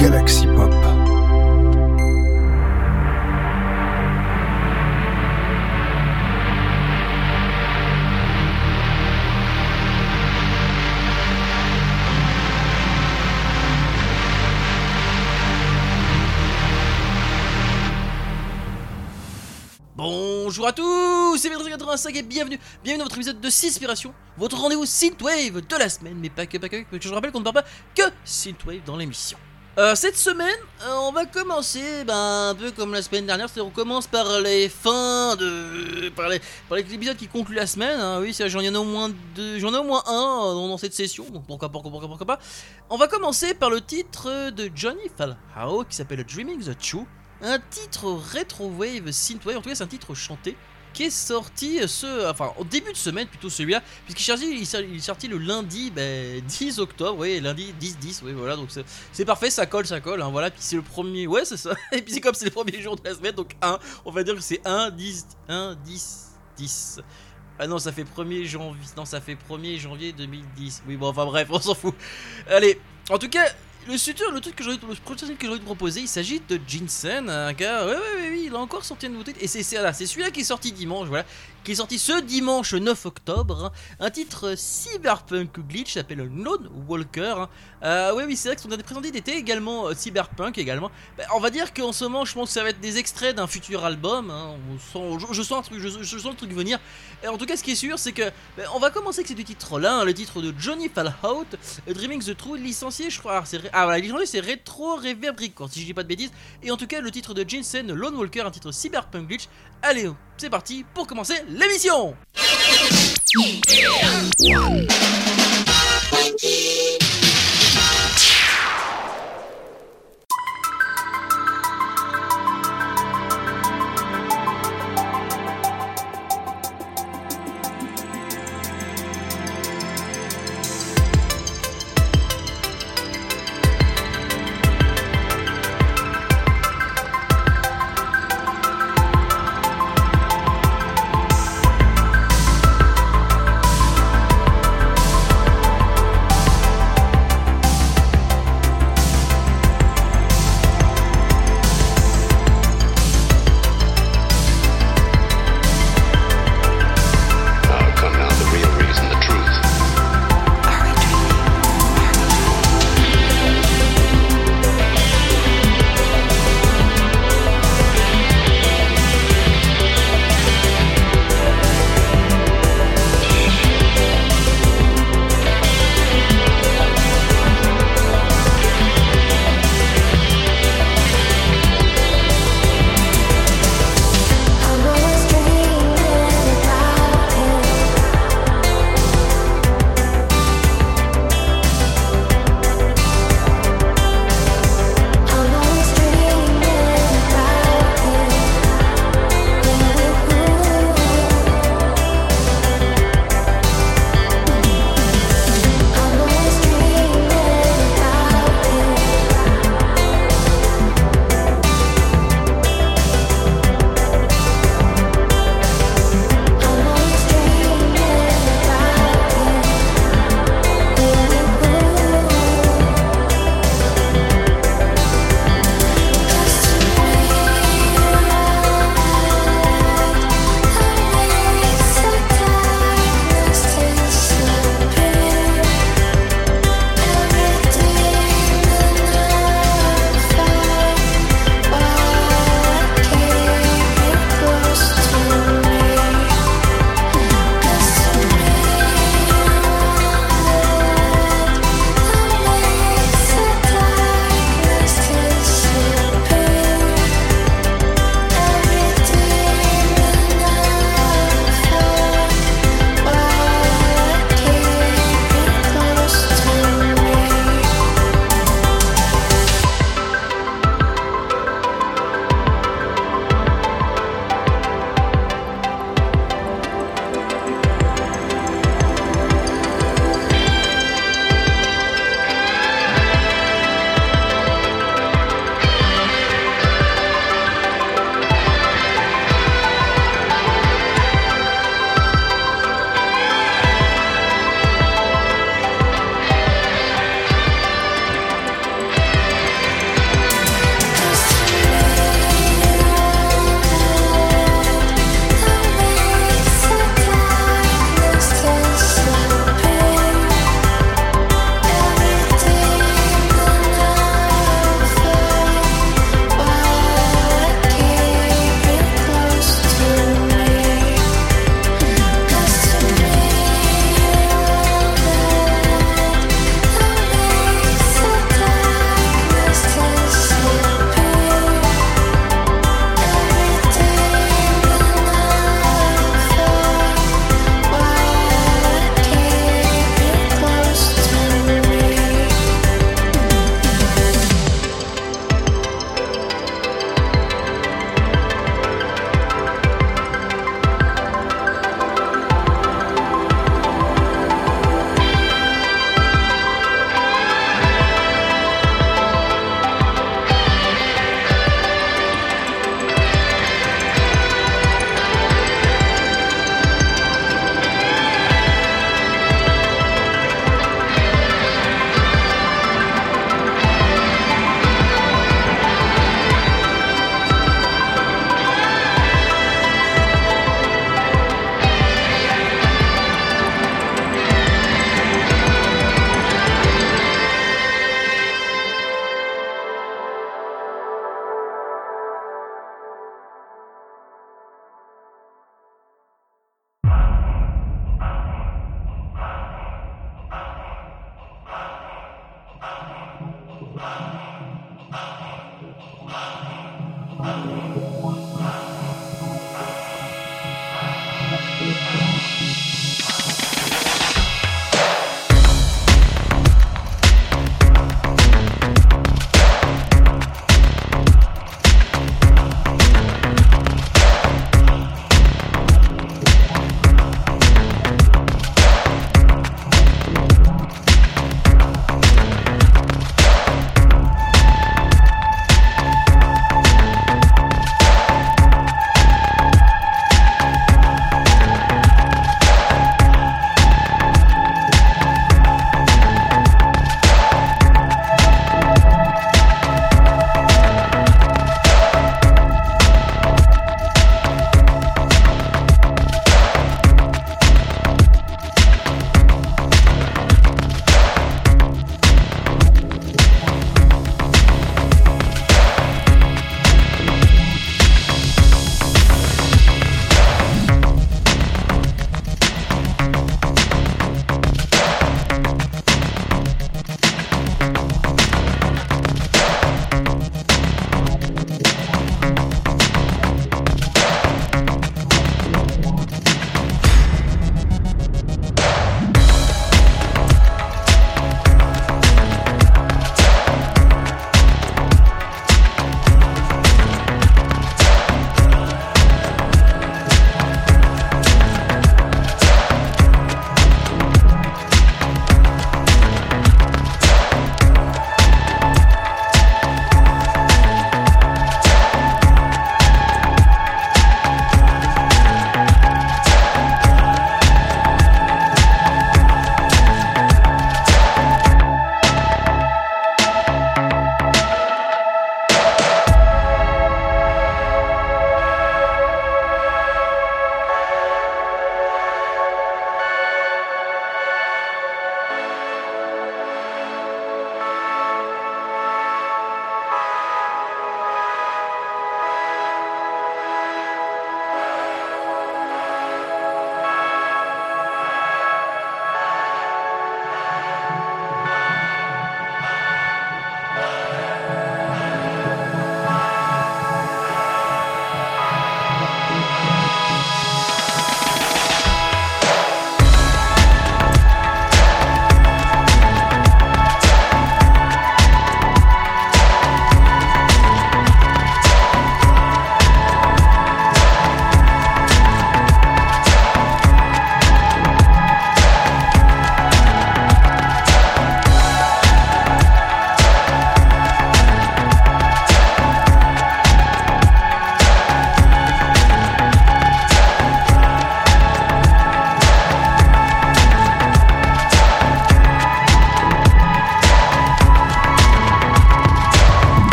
Galaxy Pop. Bonjour à tous, c'est 85 et bienvenue, bienvenue dans votre épisode de Cispiration, votre rendez-vous Synthwave de la semaine, mais pas que, pas que, parce que je rappelle qu'on ne parle pas que Synthwave dans l'émission. Euh, cette semaine, euh, on va commencer ben, un peu comme la semaine dernière, c'est-à-dire on commence par les fins de. par les, par les épisodes qui concluent la semaine. hein. Oui, j'en ai au moins deux, j'en ai au moins un euh, dans, cette session, donc pourquoi, pourquoi, pourquoi, pourquoi pas. On va commencer par le titre de Johnny Falhao qui s'appelle Dreaming the True. Un titre rétro-wave synthwave, en tout cas c'est un titre chanté qui est sorti ce, enfin au début de semaine plutôt celui-là, puisqu'il est sorti, il est le lundi ben, 10 octobre, oui lundi 10-10, oui voilà, donc c'est- c'est parfait, ça colle, ça colle, hein, voilà, puis c'est le premier, ouais c'est ça, et puis c'est comme c'est le premier jour de la semaine, donc 1, on va dire que c'est 1, 10, 1, 10, 10. Ah non, ça fait 1er janvier, non ça fait 1er janvier 2010, oui bon enfin bref, on s'en fout. Allez, en tout cas, le, sutur- le truc que j'aurais que proposer, il s'agit de Jinsen, un gars, ouais, ouais, ouais, il a encore sorti une nouveauté, et c'est celui-là qui est sorti dimanche, voilà, qui est sorti ce dimanche 9 octobre, un titre cyberpunk glitch s'appelle Lone Walker. Euh, oui, oui, c'est vrai que son dernier présenté était également euh, cyberpunk également. Ben, on va dire qu'en ce moment, je pense que ça va être des extraits d'un futur album. hein, je, sens un truc, je, sens le truc venir. Et en tout cas, ce qui est sûr, c'est que ben, on va commencer avec ces deux titres-là, hein, le titre de Johnny Fallout, euh, Dreaming the True, licencié, je crois. c'est Ah voilà, licencié, c'est Retro Reverb si je dis pas de bêtises. Et en tout cas, le titre de Jensen, Lone Walker, un titre cyberpunk glitch. Allez, c'est parti pour commencer l'émission.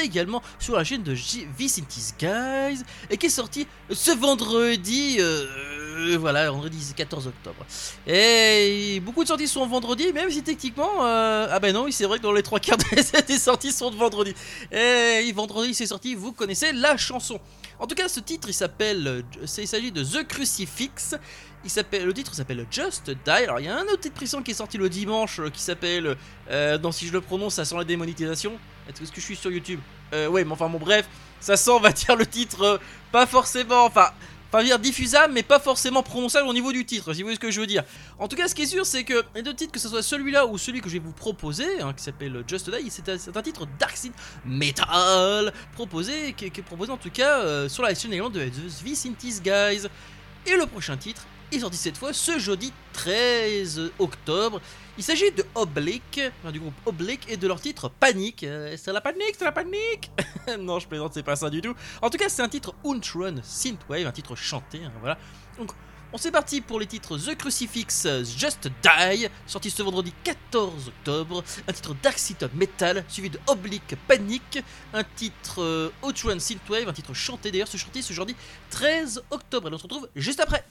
Également sur la chaîne de Vicenti's Guys et qui est sorti ce vendredi, euh, voilà, vendredi 14 octobre. Et beaucoup de sorties sont vendredi, même si techniquement, euh, ah ben non, c'est vrai que dans les trois quarts des sorties sont de vendredi. Et vendredi c'est sorti, vous connaissez la chanson. En tout cas, ce titre, il s'appelle, il s'agit de The Crucifix. Il s'appelle, le titre s'appelle Just Die. Alors il y a un autre titre pressant qui est sorti le dimanche euh, qui s'appelle, dans si je le prononce, ça sent la démonétisation. Est-ce que je suis sur YouTube? Euh, Ouais, mais enfin bon bref, ça sent, on va dire le titre, euh, pas forcément, enfin, enfin dire diffusable, mais pas forcément prononçable au niveau du titre, si vous voyez ce que je veux dire. En tout cas, ce qui est sûr, c'est que les deux titres, que ce soit celui-là ou celui que je vais vous proposer, hein, qui s'appelle Just Die, c'est un, un titre Dark Side Metal proposé, qui, est proposé en tout cas euh, sur la chaîne de The Vicintis Guys. Et le prochain titre est sorti cette fois ce jeudi 13 octobre. Il s'agit de Oblique, du groupe Oblique et de leur titre Panique. Euh, c'est la panique, c'est la panique Non, je plaisante, c'est pas ça du tout. En tout cas, c'est un titre Untrun Synthwave, un titre chanté, hein, voilà. Donc, on s'est parti pour les titres The Crucifix Just Die, sorti ce vendredi 14 octobre, un titre Dark Side Metal, suivi de Oblique Panique, un titre euh, Outrun Synthwave, un titre chanté d'ailleurs, ce chanté ce jeudi 13 octobre. Et on se retrouve juste après.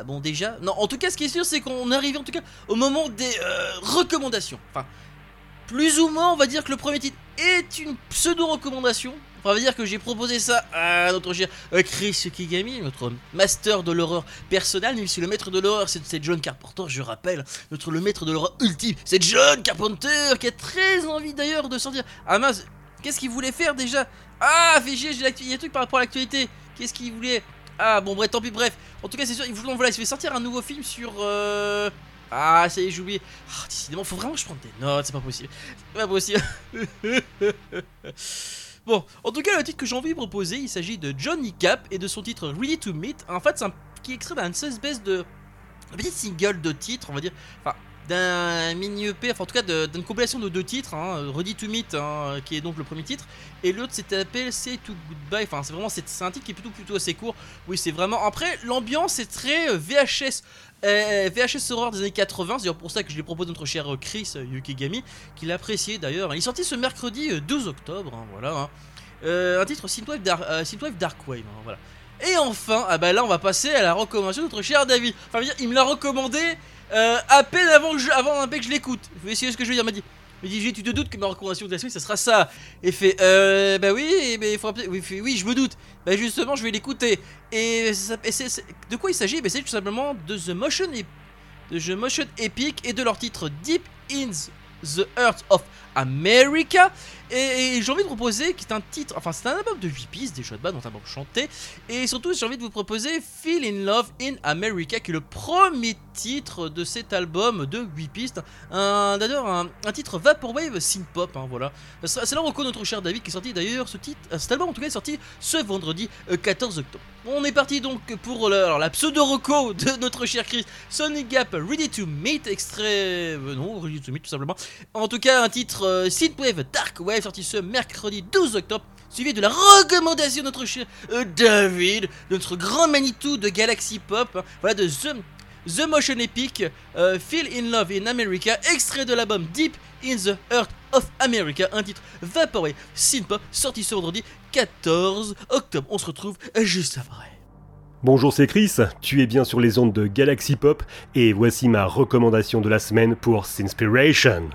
Ah bon, déjà Non, en tout cas, ce qui est sûr, c'est qu'on arrive en tout cas au moment des euh, recommandations. Enfin, plus ou moins, on va dire que le premier titre est une pseudo-recommandation. On va dire que j'ai proposé ça à notre cher euh, Chris Kigami, notre master de l'horreur personnel, même si le maître de l'horreur c'est John Carpenter, je rappelle, notre le maître de l'horreur ultime, c'est John Carpenter, qui a très envie d'ailleurs de sortir. Ah mince, qu'est-ce qu'il voulait faire déjà? Ah, chier, j'ai l'actu- il y a un truc par rapport à l'actualité. Qu'est-ce qu'il voulait Ah, bon, bref, tant pis, bref. En tout cas, c'est sûr, il voulait, voilà, il fait sortir un nouveau film sur. euh, Ah, ça y est, j'ai oublié. Ah, décidément, faut vraiment que je prenne des notes, c'est pas possible. C'est pas possible. bon, en tout cas, le titre que j'ai envie de proposer, il s'agit de Johnny Cap et de son titre Ready to Meet. En fait, c'est un qui extrait d'un espèce de. Un petit single de titre, on va dire. Enfin, d'un mini EP, enfin en tout cas d'une compilation de deux titres, hein, Ready to Meet, hein, qui est donc le premier titre, et l'autre c'était appelé to Goodbye, enfin c'est vraiment c'est c'est un titre qui est plutôt plutôt assez court, oui c'est vraiment, après l'ambiance est très euh, VHS, euh, VHS horreur des années 80, c'est d'ailleurs pour ça que je l'ai proposé notre cher euh, Chris Yukigami, qui l'a apprécié d'ailleurs, il est sorti ce mercredi euh, 12 octobre, hein, voilà, hein. Un titre Synthwave, Dar euh, Synthwave Darkwave, voilà. Et enfin, ah bah là on va passer à la recommandation de notre cher David. Enfin, il me l'a recommandé euh, à peine avant que je, avant un peu que je l'écoute. Vous voyez ce que je veux dire m'a dit, il m'a dit, tu te doutes que ma recommandation de la semaine, ça sera ça. Et fait, euh, bah oui, mais il faudra oui, oui, je me doute. Bah justement, je vais l'écouter. Et, de quoi il s'agit? Bah c'est tout simplement de The Motion, de The Motion Epic et de leur titre Deep in the Earth of America. Et, j'ai envie de proposer, qui est un titre, enfin c'est un album de 8 pistes, des chouettes bas, notamment chanté. Et surtout, j'ai envie de vous proposer Feel in Love in America, qui est le premier titre de cet album de 8 pistes. Un, d'ailleurs, un, un titre Vaporwave synth-pop, hein, voilà. C'est là où on connaît notre cher David qui est sorti d'ailleurs ce titre, euh, cet album en tout cas est sorti ce vendredi euh, 14 octobre. On est parti donc pour le- la pseudo-reco de notre cher Chris, Sonic Gap Ready to Meet, extrait. euh, non, Ready to Meet tout simplement. En tout cas, un titre euh, Synthwave Dark Wave sorti ce mercredi 12 octobre, suivi de la recommandation de notre cher euh, David, notre grand Manitou de Galaxy Pop, hein, voilà de The, The Motion Epic, euh, Feel in Love in America, extrait de l'album Deep in the Heart of America, un titre Vaporwave Synthpop, sorti ce vendredi 14 octobre. On se retrouve juste après. Bonjour, c'est Chris, tu es bien sur les ondes de Galaxy Pop et voici ma recommandation de la semaine pour Sinspiration.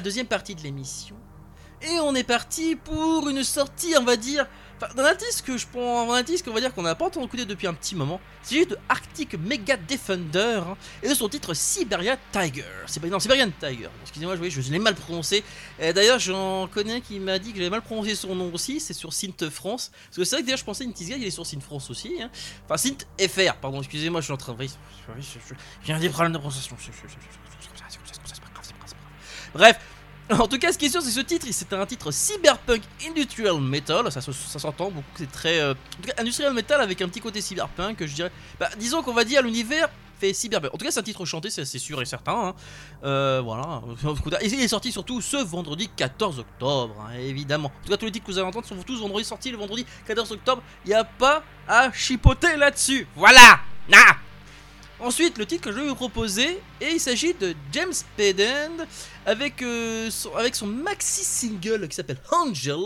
Deuxième partie de l'émission. Et on est parti pour une sortie, on va dire, d'un artiste que je prends, un artiste qu'on va dire qu'on n'a pas entendu écouter depuis un petit moment. C'est de Arctic Mega Defender hein, et de son titre Siberia Tiger. C'est pas non, Siberian Tiger. Excusez-moi, je, je l'ai mal prononcé. D'ailleurs, j'en connais qui m'a dit que j'avais mal prononcé son nom aussi. C'est sur Synth France. Parce que c'est vrai que d'ailleurs, je pensais Guy il est sur Synth France aussi. Hein. Enfin, Synth FR, pardon. Excusez-moi, je suis en train de. J'ai un des problèmes de prononciation. Bref, en tout cas, ce qui est sûr, c'est ce titre. C'est un titre cyberpunk industrial metal. Ça, s'entend beaucoup. C'est très euh, industrial metal avec un petit côté cyberpunk. Je dirais. Bah, disons qu'on va dire l'univers fait Cyberbug. En tout cas, c'est un titre chanté, c'est sûr et certain. hein. Euh, voilà. Il est sorti surtout ce vendredi 14 octobre, hein, évidemment. En tout cas, tous les titres que vous allez entendre sont tous vendredi sortis le vendredi 14 octobre. Il n'y a pas à chipoter là-dessus. Voilà. Ah Ensuite, le titre que je vais vous proposer, et il s'agit de James Spaden avec, euh, son, avec son maxi single qui s'appelle Angel.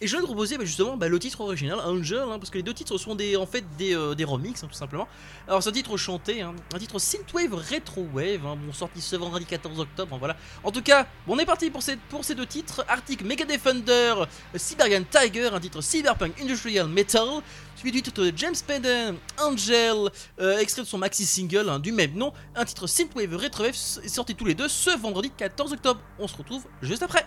Et je vais vous proposer bah, justement bah, le titre original, Angel, hein, parce que les deux titres sont en fait des, euh, des remixes, hein, tout simplement. Alors, c'est un titre chanté, hein, un titre synthwave retrowave, hein, bon, sorti ce vendredi 14 octobre, voilà. En tout cas, on est parti pour ces, pour ces deux titres Arctic Mega Defender, Siberian Tiger, un titre cyberpunk industrial metal, suivi du titre de James Spaden, Angel, euh, extrait de son maxi single du même nom, un titre synthwave retrowave sorti tous les deux ce vendredi 14 octobre. On se retrouve juste après.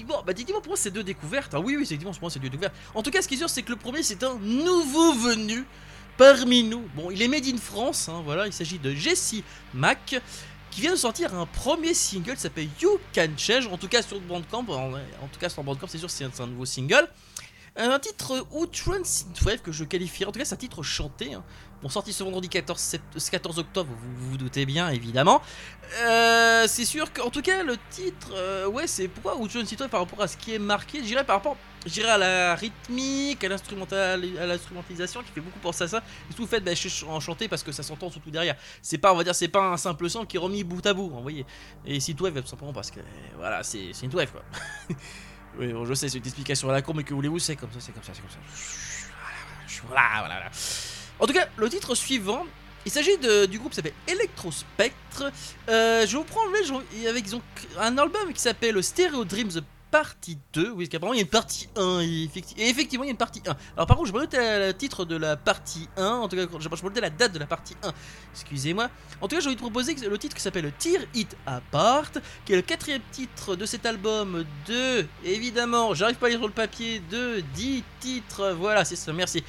Techniquement, bah techniquement pour moi c'est deux découvertes. Ah oui, oui, effectivement, pour moi c'est deux découvertes. En tout cas, ce qui est sûr, c'est que le premier c'est un nouveau venu parmi nous. Bon, il est made in France, hein, voilà, il s'agit de Jesse Mac qui vient de sortir un premier single qui s'appelle You Can Change. En tout cas sur Bandcamp, en, en tout cas sur Bandcamp, c'est sûr, c'est un nouveau single. Un titre Outrun Synthwave que je qualifierais, en tout cas c'est un titre chanté. hein. Bon, sorti ce vendredi 14, sept- 14 octobre, vous vous doutez bien évidemment. Euh, c'est sûr qu'en tout cas le titre, euh, ouais, c'est pourquoi Outrun Synthwave par rapport à ce qui est marqué, je dirais par rapport, je à la rythmique, à l'instrumental, à l'instrumentalisation qui fait beaucoup penser à ça. Et tout fait bah, ch- en chanter parce que ça s'entend surtout derrière. C'est pas, on va dire, c'est pas un simple son qui est remis bout à bout, vous voyez. Et Synthwave tout simplement parce que euh, voilà, c'est Synthwave quoi. Oui, je sais, c'est une explication à la con, mais que voulez-vous, c'est comme ça, c'est comme ça, c'est comme ça. Voilà, voilà, voilà. En tout cas, le titre suivant, il s'agit du groupe qui s'appelle Electrospectre. Euh, je vous prends le avec ils ont un album qui s'appelle Stereo Dreams partie 2. Oui, parce qu'apparemment il y a une partie 1. Et, effecti- et effectivement, il y a une partie 1. Alors, par contre, je me notais le titre de la partie 1. En tout cas, je je me notais la date de la partie 1. Excusez-moi. En tout cas, j'ai envie de proposer le titre qui s'appelle Tear It Apart, qui est le quatrième titre de cet album de, évidemment, j'arrive pas à lire sur le papier, de 10 titres. Voilà, c'est ça, merci.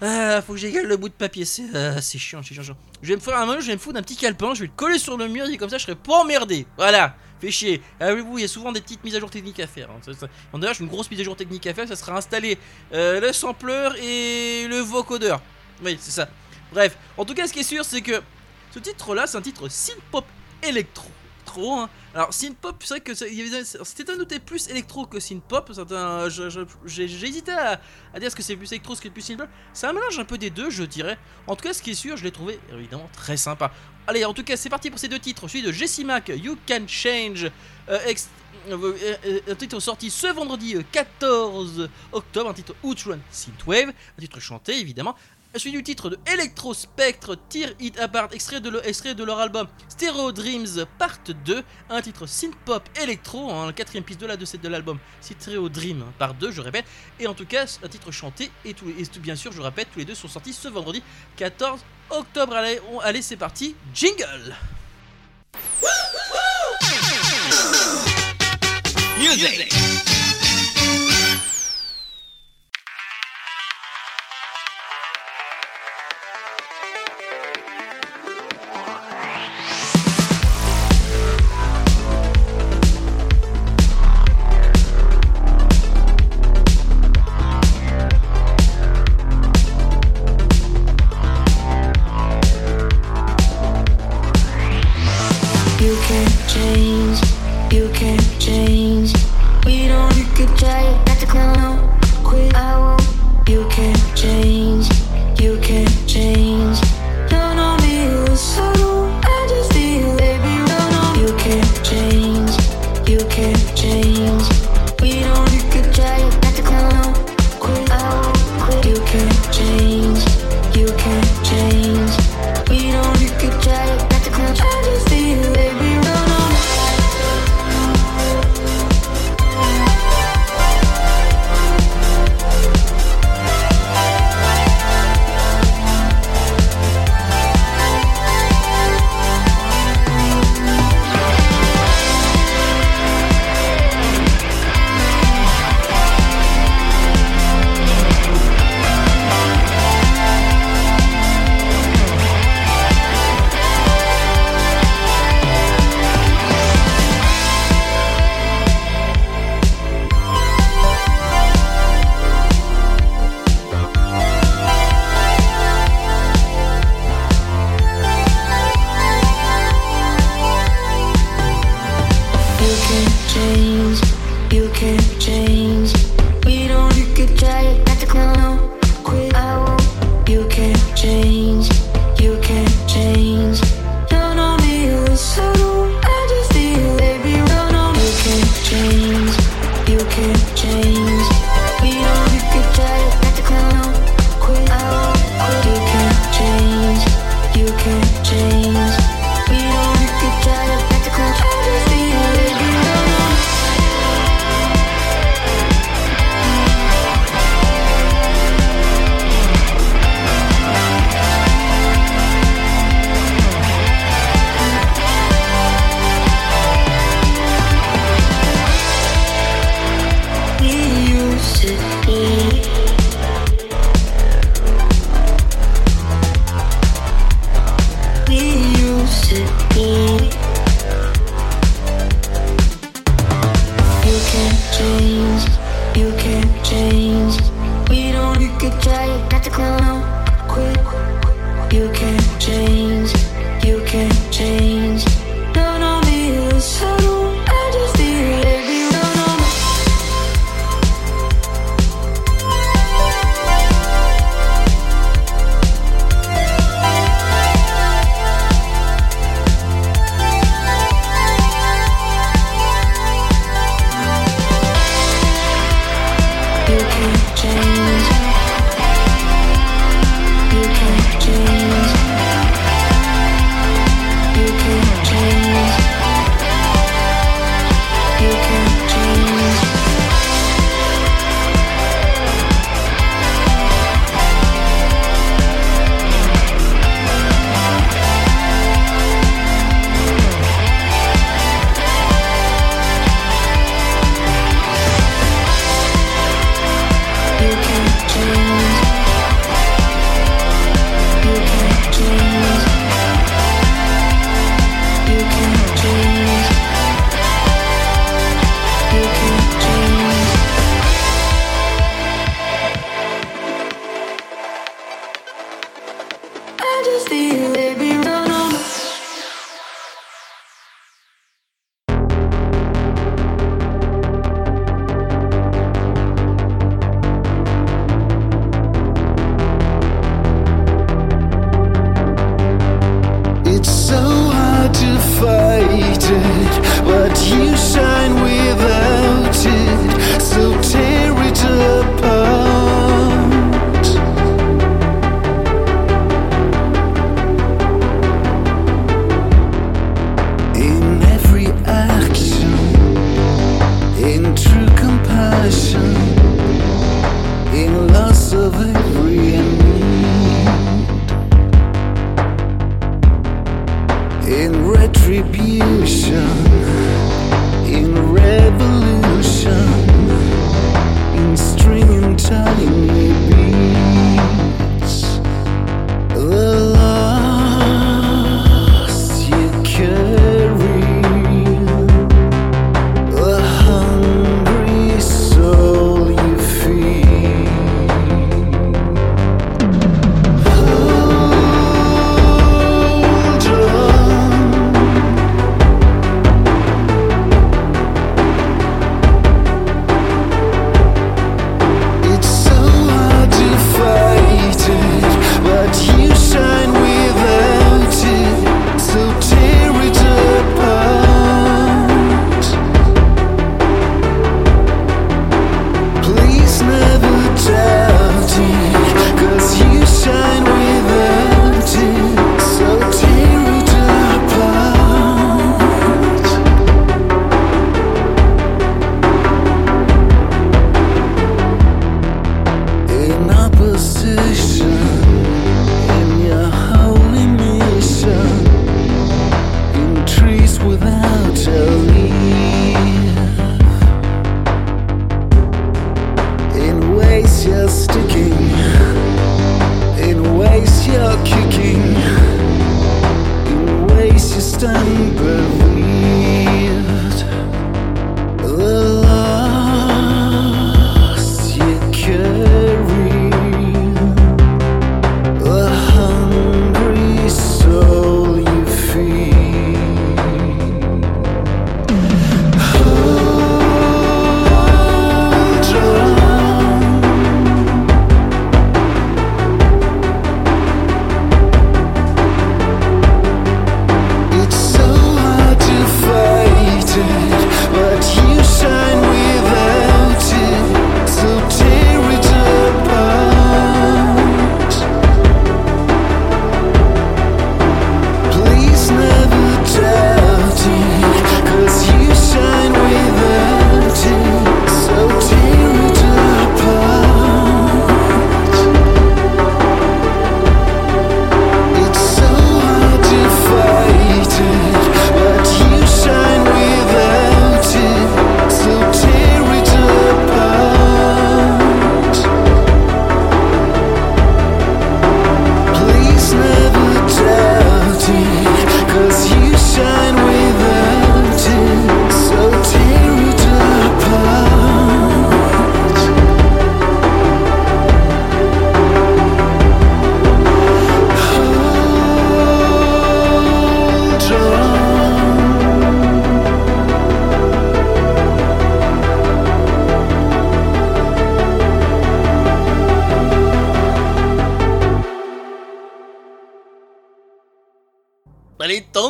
Ah, faut que j'égale le bout de papier, c'est ah, chiant, c'est chiant, chiant. Je vais me faire un moment, je vais me foutre d'un petit calepin, je vais le coller sur le mur, et comme ça je serai pas emmerdé. Voilà, fait chier. Ah oui, il y a souvent des petites mises à jour techniques à faire. hein. En D'ailleurs, j'ai une grosse mise à jour technique à faire, ça sera installer euh, le sampler et le vocodeur. Oui, c'est ça. Bref, en tout cas, ce qui est sûr, c'est que ce titre-là, c'est un titre synth-pop électro. Hein. Alors, synth-pop, c'est vrai que c'était un noté plus électro que synth-pop. J'ai hésité à, dire ce que c'est plus électro, ce que c'est plus synth-pop. C'est un mélange un peu des deux, je dirais. En tout cas, ce qui est sûr, je l'ai trouvé évidemment très sympa. Allez, en tout cas, c'est parti pour ces deux titres. Celui de Jessie Mac, You Can Change, euh, euh, euh, un titre sorti ce vendredi euh, 14 octobre, un titre Outrun Synthwave, un titre chanté évidemment. Celui du titre de Electro Spectre, Tear It Apart, extrait de, le- extrait de leur album Stereo Dreams Part 2, un titre synth-pop électro, hein, la quatrième piste de la de, cette- de l'album Stereo Dream Part 2, je répète, et en tout cas un titre chanté, et, tout, et tout- bien sûr, je répète, tous les deux sont sortis ce vendredi 14 octobre. Allez, allez c'est parti, jingle. You change, you can't change. We don't, you could try. It, not to clown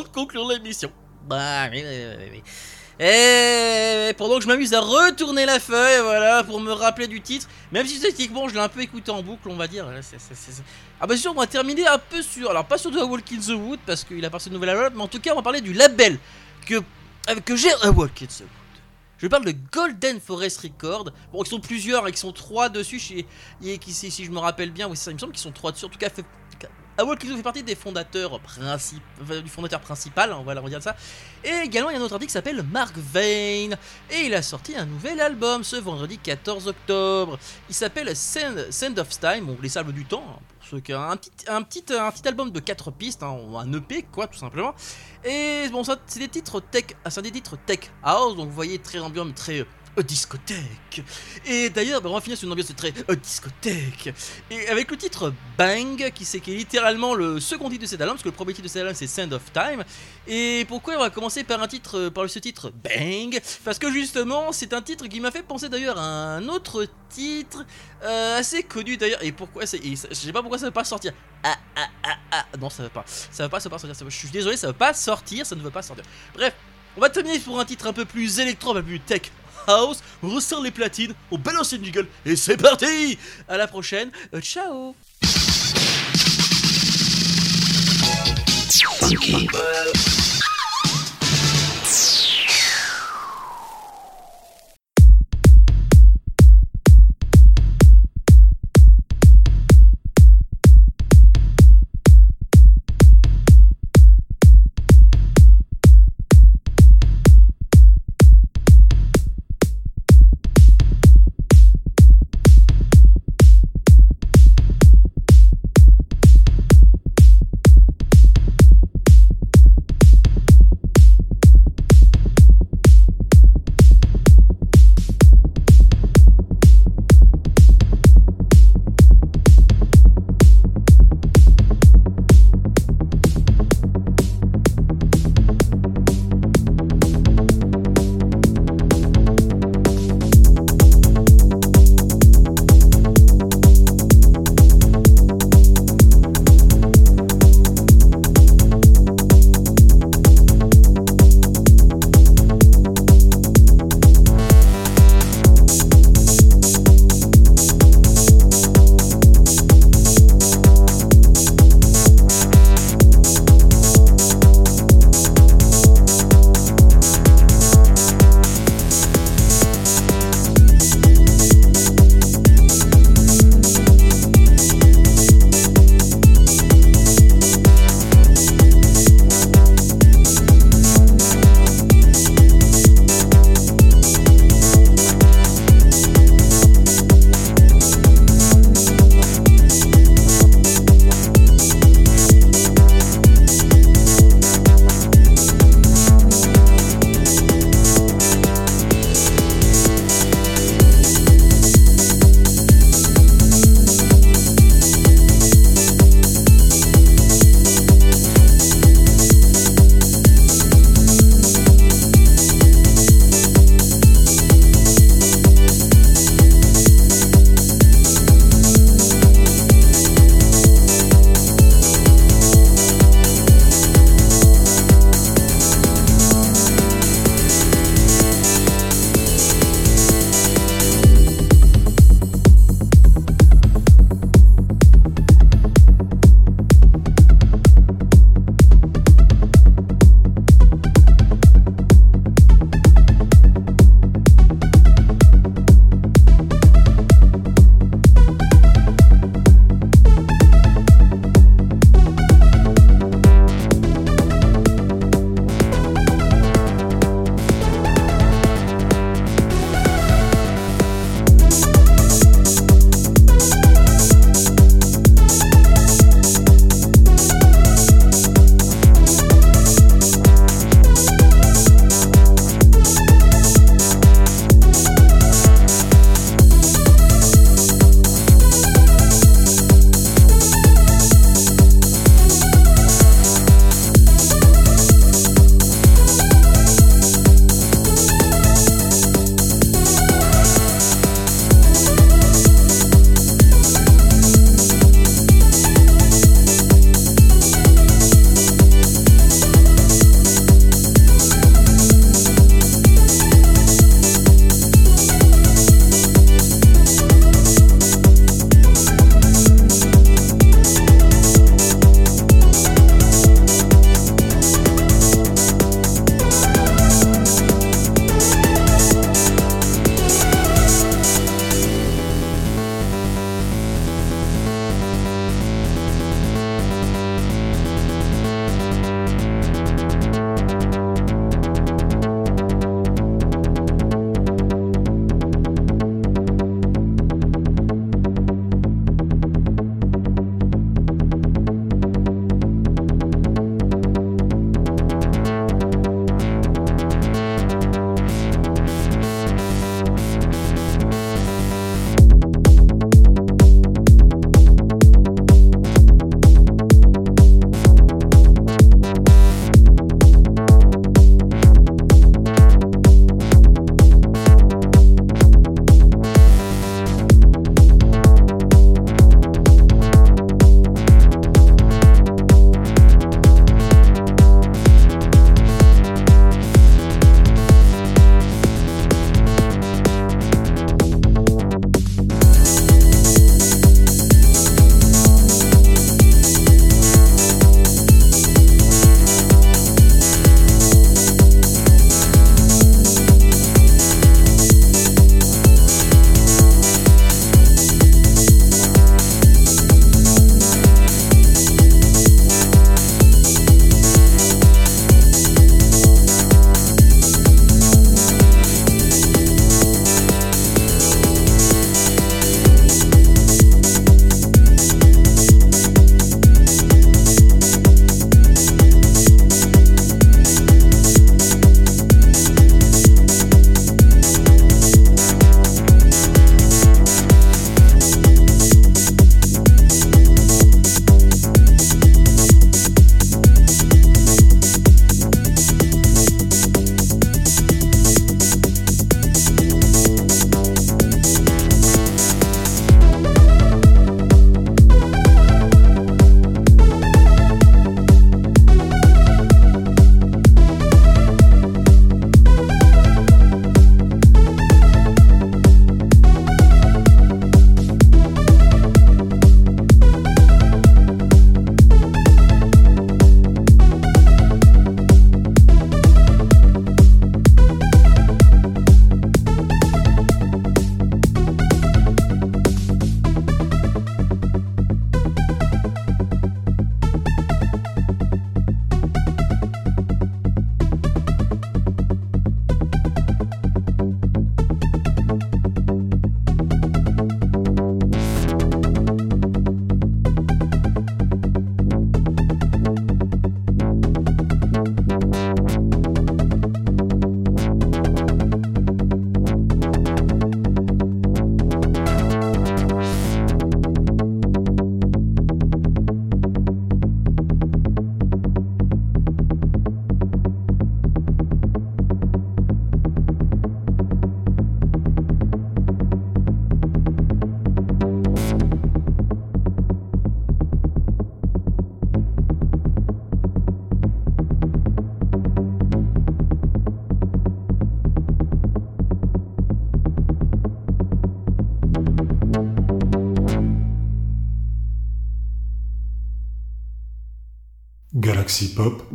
de conclure l'émission. Bah oui, oui, oui, oui. Et pendant que je m'amuse à retourner la feuille, voilà, pour me rappeler du titre, même si techniquement je l'ai un peu écouté en boucle, on va dire. Ah bah sûr, on va terminer un peu sur, alors pas sur The Walk in the Wood parce qu'il a passé de nouvel album, mais en tout cas on va parler du label que avec que j'ai A Walk in the Wood. Je parle de Golden Forest Record. Bon, ils sont plusieurs, et ils sont trois dessus. Chez, qui, si je me rappelle bien, oui, ça, il me semble qu'ils sont trois dessus. En tout cas, fait, Howard Kizzo fait partie des fondateurs principaux, du fondateur principal, on va on va dire ça. Et également, il y a un autre artiste qui s'appelle Mark Vane. Et il a sorti un nouvel album ce vendredi 14 octobre. Il s'appelle Send, of Time, bon, les salves du temps, hein, pour ceux qui ont un petit, un petit, un petit album de 4 pistes, hein, ou un EP, quoi, tout simplement. Et bon, ça, c'est des titres tech, ah, c'est des titres tech house, donc vous voyez, très ambiant, très. Euh, discothèque. Et d'ailleurs, bah, on va finir sur une ambiance très euh, discothèque. Et avec le titre Bang, qui, c'est, qui est littéralement le second titre de cet album, parce que le premier titre de cet album c'est Sand of Time. Et pourquoi on va commencer par un titre, euh, par ce titre Bang? Parce que justement, c'est un titre qui m'a fait penser d'ailleurs à un autre titre assez connu d'ailleurs. Et pourquoi c'est, Je sais pas pourquoi ça va pas sortir. Ah ah ah ah Non, ça va pas. Ça va pas, ça va pas sortir. ça je suis désolé, ça va pas sortir, ça ne veut pas sortir. Bref, on va terminer pour un titre un peu plus électro, un peu plus tech house, on resserre les platines, on balance une jingle et c'est parti À la prochaine, euh, ciao.